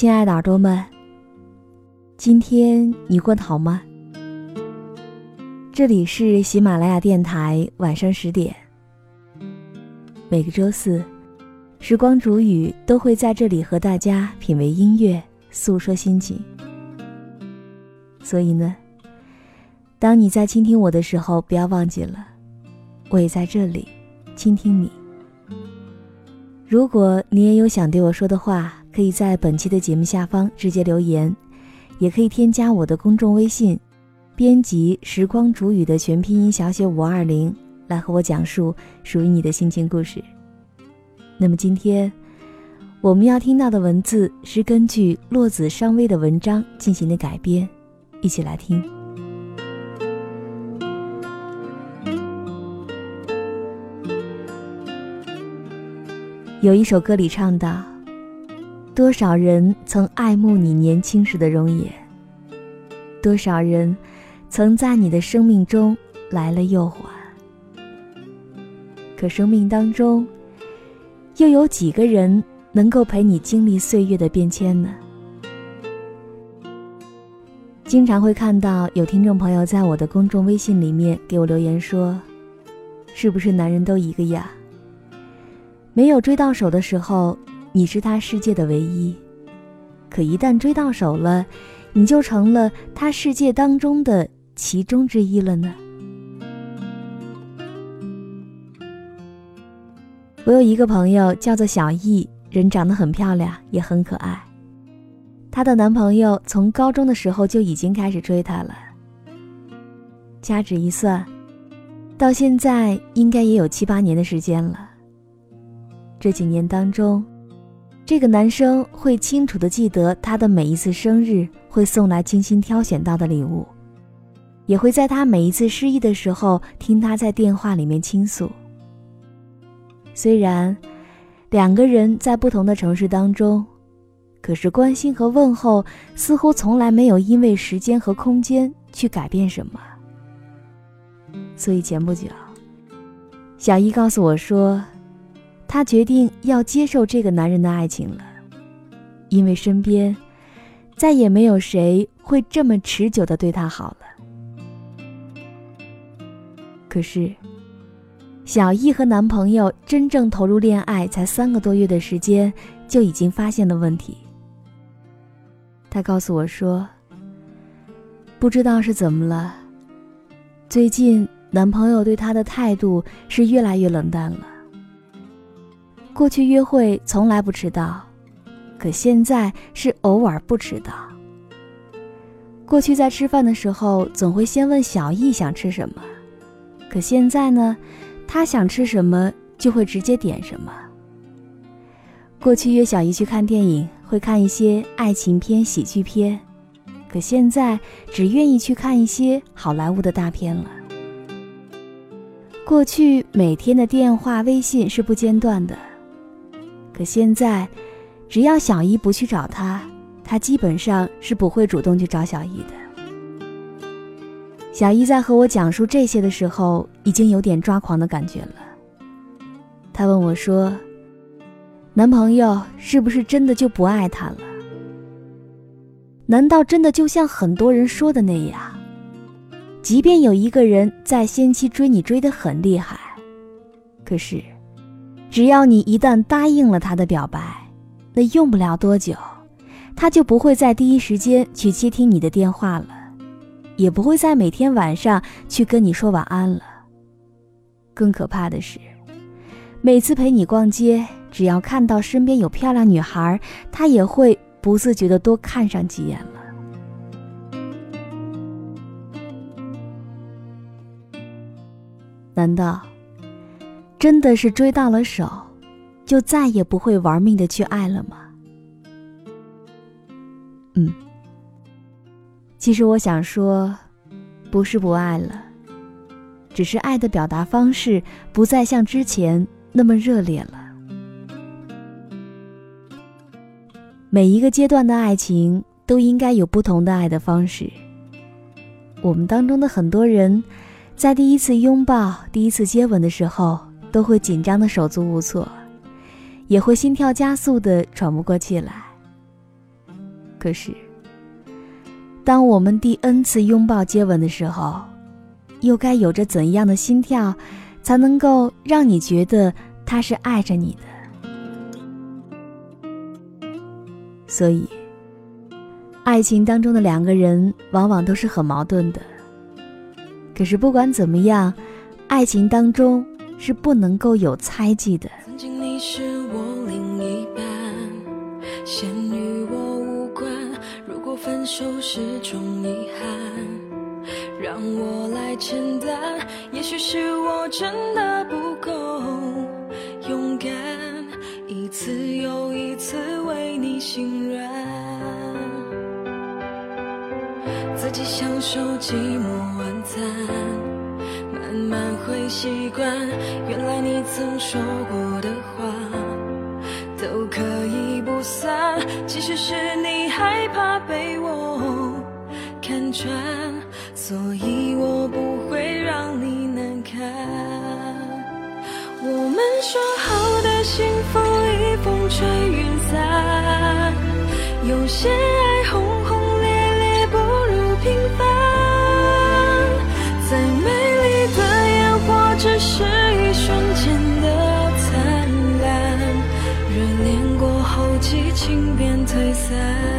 亲爱的耳朵们，今天你过得好吗？这里是喜马拉雅电台，晚上十点，每个周四，时光煮雨都会在这里和大家品味音乐，诉说心情。所以呢，当你在倾听我的时候，不要忘记了，我也在这里倾听你。如果你也有想对我说的话，可以在本期的节目下方直接留言，也可以添加我的公众微信，编辑“时光煮雨”的全拼音小写五二零，来和我讲述属于你的心情故事。那么今天我们要听到的文字是根据洛子商微的文章进行的改编，一起来听。有一首歌里唱道。多少人曾爱慕你年轻时的容颜？多少人曾在你的生命中来了又还？可生命当中，又有几个人能够陪你经历岁月的变迁呢？经常会看到有听众朋友在我的公众微信里面给我留言说：“是不是男人都一个样？没有追到手的时候。”你是他世界的唯一，可一旦追到手了，你就成了他世界当中的其中之一了呢。我有一个朋友叫做小易，人长得很漂亮，也很可爱。她的男朋友从高中的时候就已经开始追她了，掐指一算，到现在应该也有七八年的时间了。这几年当中，这个男生会清楚的记得她的每一次生日，会送来精心挑选到的礼物，也会在她每一次失意的时候听她在电话里面倾诉。虽然两个人在不同的城市当中，可是关心和问候似乎从来没有因为时间和空间去改变什么。所以前不久，小姨告诉我说。她决定要接受这个男人的爱情了，因为身边再也没有谁会这么持久的对她好了。可是，小易和男朋友真正投入恋爱才三个多月的时间，就已经发现了问题。她告诉我说：“不知道是怎么了，最近男朋友对她的态度是越来越冷淡了。”过去约会从来不迟到，可现在是偶尔不迟到。过去在吃饭的时候总会先问小易想吃什么，可现在呢，他想吃什么就会直接点什么。过去约小易去看电影会看一些爱情片、喜剧片，可现在只愿意去看一些好莱坞的大片了。过去每天的电话、微信是不间断的。可现在，只要小姨不去找他，他基本上是不会主动去找小姨的。小姨在和我讲述这些的时候，已经有点抓狂的感觉了。她问我说：“男朋友是不是真的就不爱她了？”难道真的就像很多人说的那样？即便有一个人在先期追你追得很厉害，可是，只要你一旦答应了他的表白，那用不了多久，他就不会在第一时间去接听你的电话了，也不会在每天晚上去跟你说晚安了。更可怕的是，每次陪你逛街，只要看到身边有漂亮女孩，他也会不自觉的多看上几眼了。难道真的是追到了手，就再也不会玩命的去爱了吗？嗯，其实我想说，不是不爱了，只是爱的表达方式不再像之前那么热烈了。每一个阶段的爱情都应该有不同的爱的方式。我们当中的很多人。在第一次拥抱、第一次接吻的时候，都会紧张的手足无措，也会心跳加速的喘不过气来。可是，当我们第 N 次拥抱、接吻的时候，又该有着怎样的心跳，才能够让你觉得他是爱着你的？所以，爱情当中的两个人往往都是很矛盾的。可是不管怎么样，爱情当中是不能够有猜忌的。曾经你是我另一半，现与我无关。如果分手是种遗憾，让我来承担。也许是我真的不够勇敢，一次又一次为你心软，自己享受寂寞晚。餐，会习惯。原来你曾说过的话都可以不算。其实是你害怕被我看穿，所以我不会让你难堪。我们说好的幸福已风吹云散，有些 sad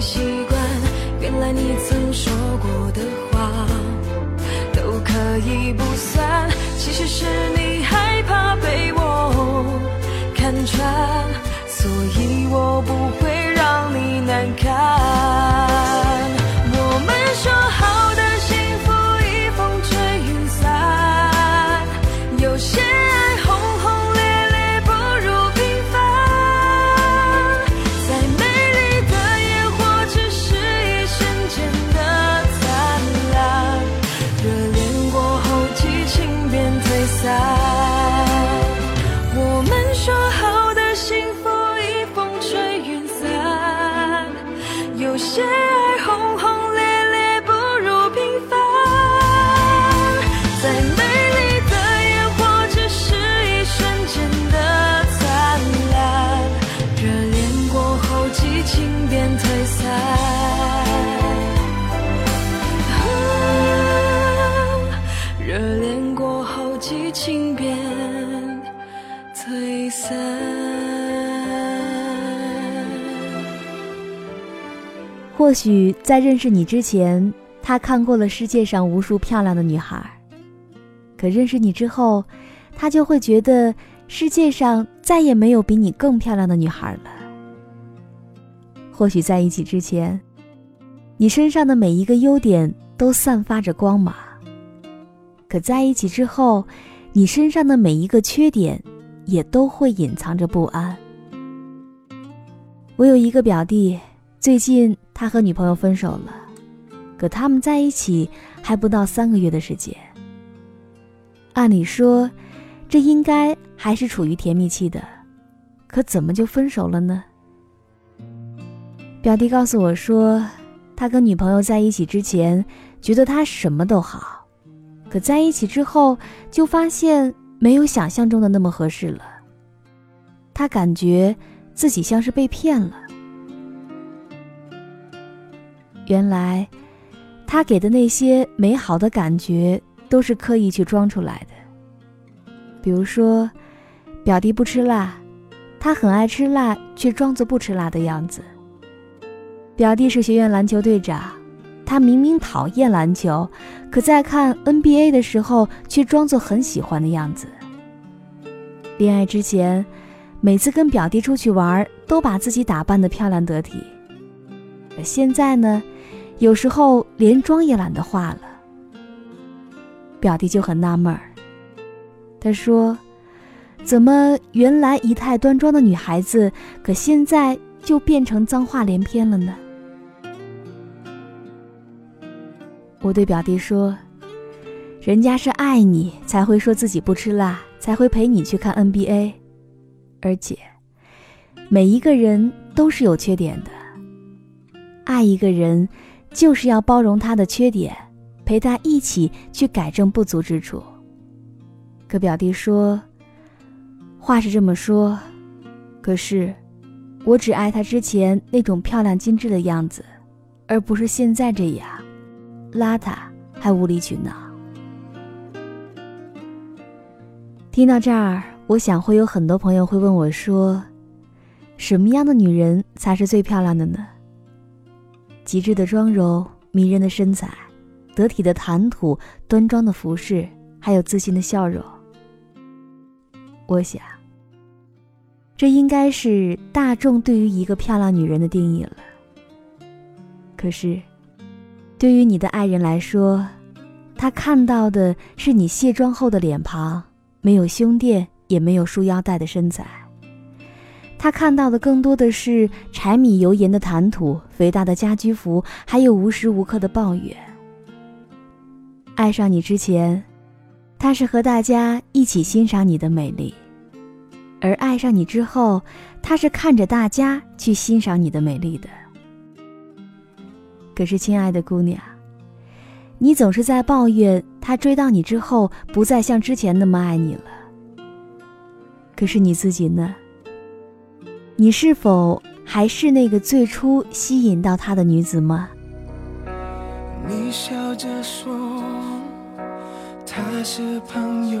习惯原来你曾说过的话都可以不算。其实是你害怕被我看穿所以我不会让你难堪。或许在认识你之前，他看过了世界上无数漂亮的女孩，可认识你之后，他就会觉得世界上再也没有比你更漂亮的女孩了。或许在一起之前，你身上的每一个优点都散发着光芒，可在一起之后，你身上的每一个缺点也都会隐藏着不安。我有一个表弟。最近他和女朋友分手了，可他们在一起还不到三个月的时间。按理说，这应该还是处于甜蜜期的，可怎么就分手了呢？表弟告诉我说，他跟女朋友在一起之前，觉得他什么都好，可在一起之后，就发现没有想象中的那么合适了。他感觉自己像是被骗了。原来，他给的那些美好的感觉，都是刻意去装出来的。比如说，表弟不吃辣，他很爱吃辣，却装作不吃辣的样子。表弟是学院篮球队长，他明明讨厌篮球，可在看 NBA 的时候却装作很喜欢的样子。恋爱之前，每次跟表弟出去玩，都把自己打扮得漂亮得体。现在呢，有时候连妆也懒得化了。表弟就很纳闷儿，他说：“怎么原来仪态端庄的女孩子，可现在就变成脏话连篇了呢？”我对表弟说：“人家是爱你才会说自己不吃辣，才会陪你去看 NBA。而且，每一个人都是有缺点的。爱一个人，就是要包容他的缺点，陪他一起去改正不足之处。”可表弟说：“话是这么说，可是，我只爱他之前那种漂亮精致的样子，而不是现在这样。”邋遢还无理取闹。听到这儿，我想会有很多朋友会问我说：“什么样的女人才是最漂亮的呢？”极致的妆容、迷人的身材、得体的谈吐、端庄的服饰，还有自信的笑容。我想，这应该是大众对于一个漂亮女人的定义了。可是。对于你的爱人来说，他看到的是你卸妆后的脸庞，没有胸垫，也没有束腰带的身材。他看到的更多的是柴米油盐的谈吐、肥大的家居服，还有无时无刻的抱怨。爱上你之前，他是和大家一起欣赏你的美丽；而爱上你之后，他是看着大家去欣赏你的美丽的。可是，亲爱的姑娘，你总是在抱怨他追到你之后不再像之前那么爱你了。可是你自己呢？你是否还是那个最初吸引到他的女子吗？你笑着说他是朋友，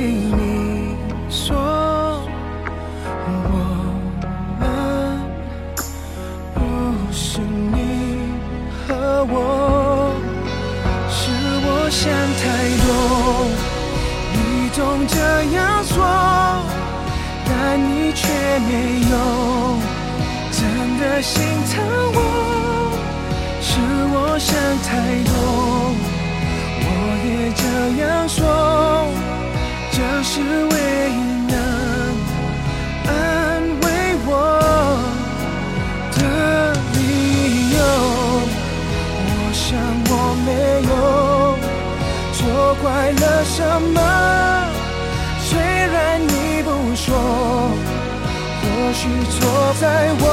doing 怪了什么，虽然你不说。或许错在我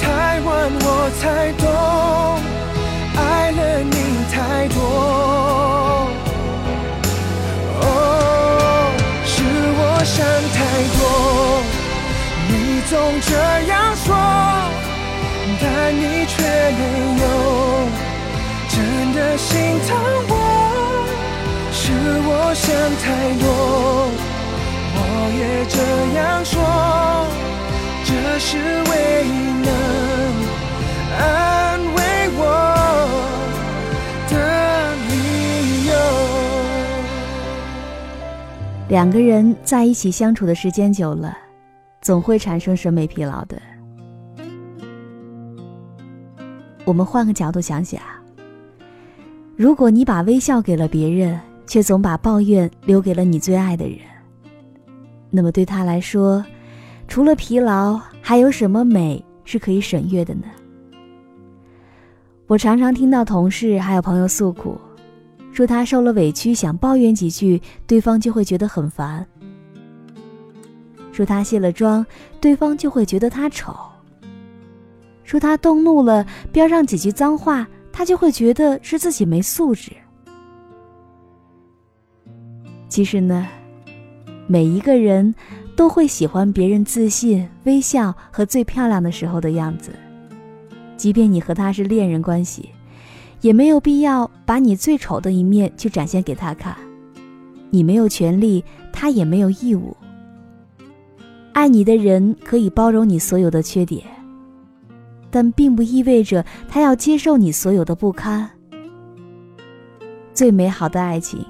太晚，我才懂爱了你太多。哦，是我想太多，你总这样说，但你却没有真的心疼我。我想太多。我也这样说，这是唯一能安慰我的理由。两个人在一起相处的时间久了，总会产生审美疲劳的。我们换个角度想想，如果你把微笑给了别人，却总把抱怨留给了你最爱的人。那么对他来说，除了疲劳，还有什么美是可以省略的呢？我常常听到同事还有朋友诉苦，说他受了委屈想抱怨几句，对方就会觉得很烦；说他卸了妆，对方就会觉得他丑；说他动怒了，飙上几句脏话，他就会觉得是自己没素质。其实呢？每一个人都会喜欢别人自信、微笑和最漂亮的时候的样子，即便你和他是恋人关系，也没有必要把你最丑的一面去展现给他看。你没有权利，他也没有义务。爱你的人可以包容你所有的缺点，但并不意味着他要接受你所有的不堪。最美好的爱情，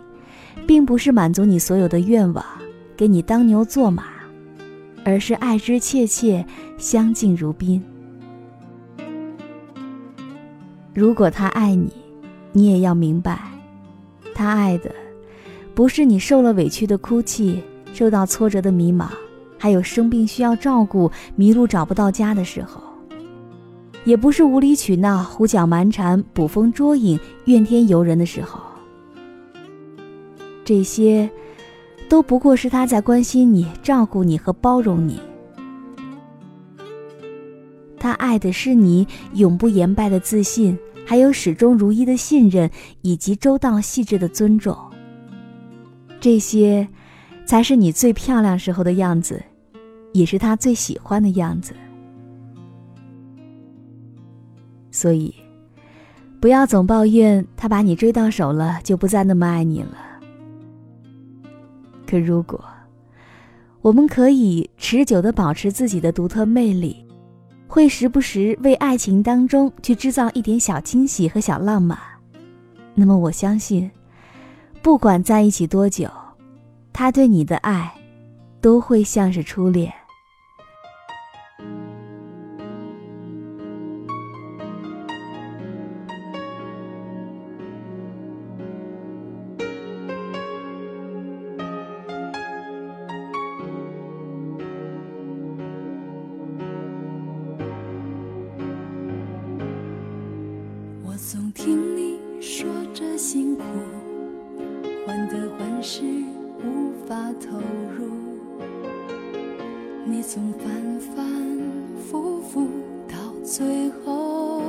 并不是满足你所有的愿望。给你当牛做马，而是爱之切切，相敬如宾。如果他爱你，你也要明白，他爱的不是你受了委屈的哭泣，受到挫折的迷茫，还有生病需要照顾、迷路找不到家的时候，也不是无理取闹、胡搅蛮缠、捕风捉影、怨天尤人的时候。这些。都不过是他在关心你、照顾你和包容你。他爱的是你永不言败的自信，还有始终如一的信任，以及周到细致的尊重。这些，才是你最漂亮时候的样子，也是他最喜欢的样子。所以，不要总抱怨他把你追到手了，就不再那么爱你了。可如果，我们可以持久的保持自己的独特魅力，会时不时为爱情当中去制造一点小惊喜和小浪漫，那么我相信，不管在一起多久，他对你的爱，都会像是初恋。总反反复复到最后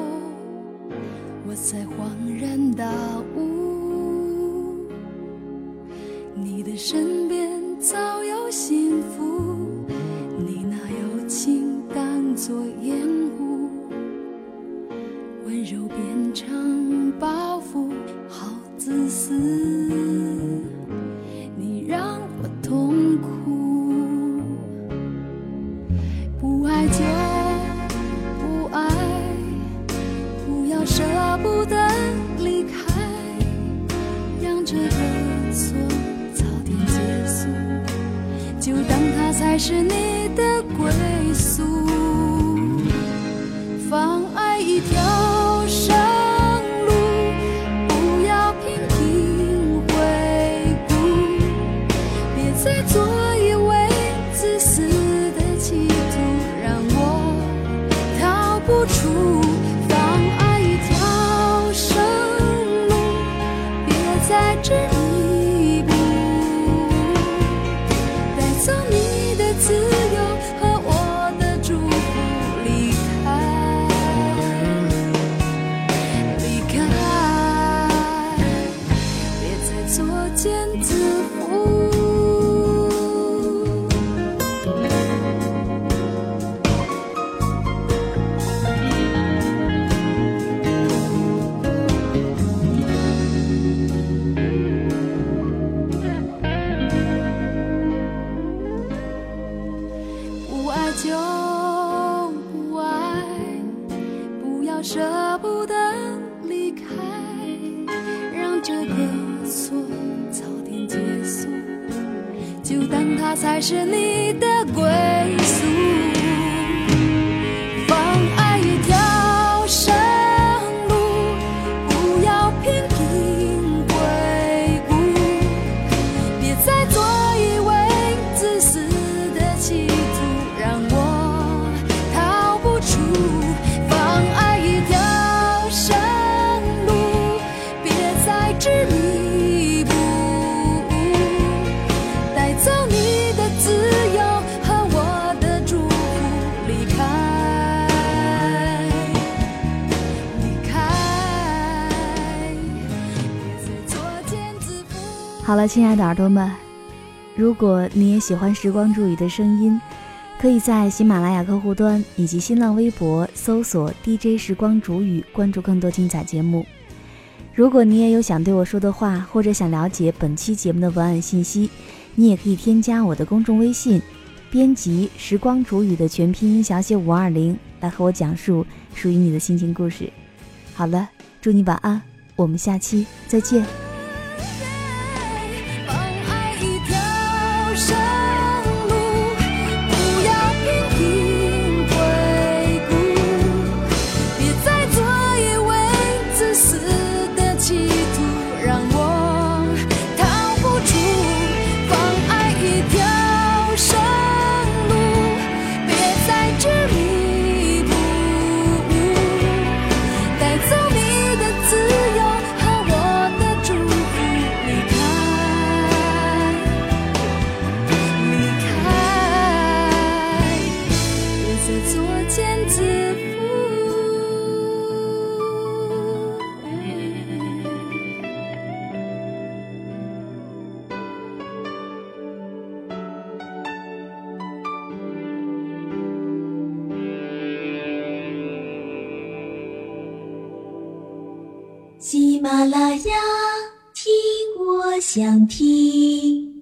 我才恍然大悟你的身亲爱的耳朵们，如果你也喜欢时光煮雨的声音，可以在喜马拉雅客户端以及新浪微博搜索 DJ 时光煮雨，关注更多精彩节目。如果你也有想对我说的话，或者想了解本期节目的文案信息，你也可以添加我的公众微信，编辑“时光煮雨”的全拼音小写五二零，来和我讲述属于你的心情故事。好了，祝你晚安，我们下期再见。想听。